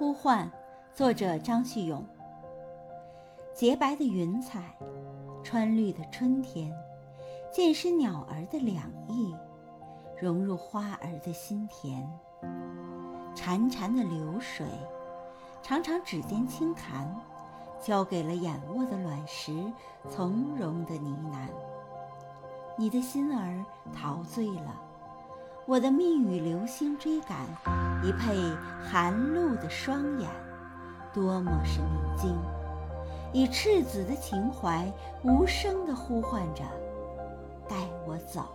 呼唤，作者张旭勇。洁白的云彩，川绿的春天，渐失鸟儿的两翼，融入花儿的心田。潺潺的流水，常常指尖轻弹，交给了眼窝的卵石，从容的呢喃。你的心儿陶醉了。我的蜜语流星追赶，一配寒露的双眼，多么是宁静！以赤子的情怀，无声的呼唤着，带我走。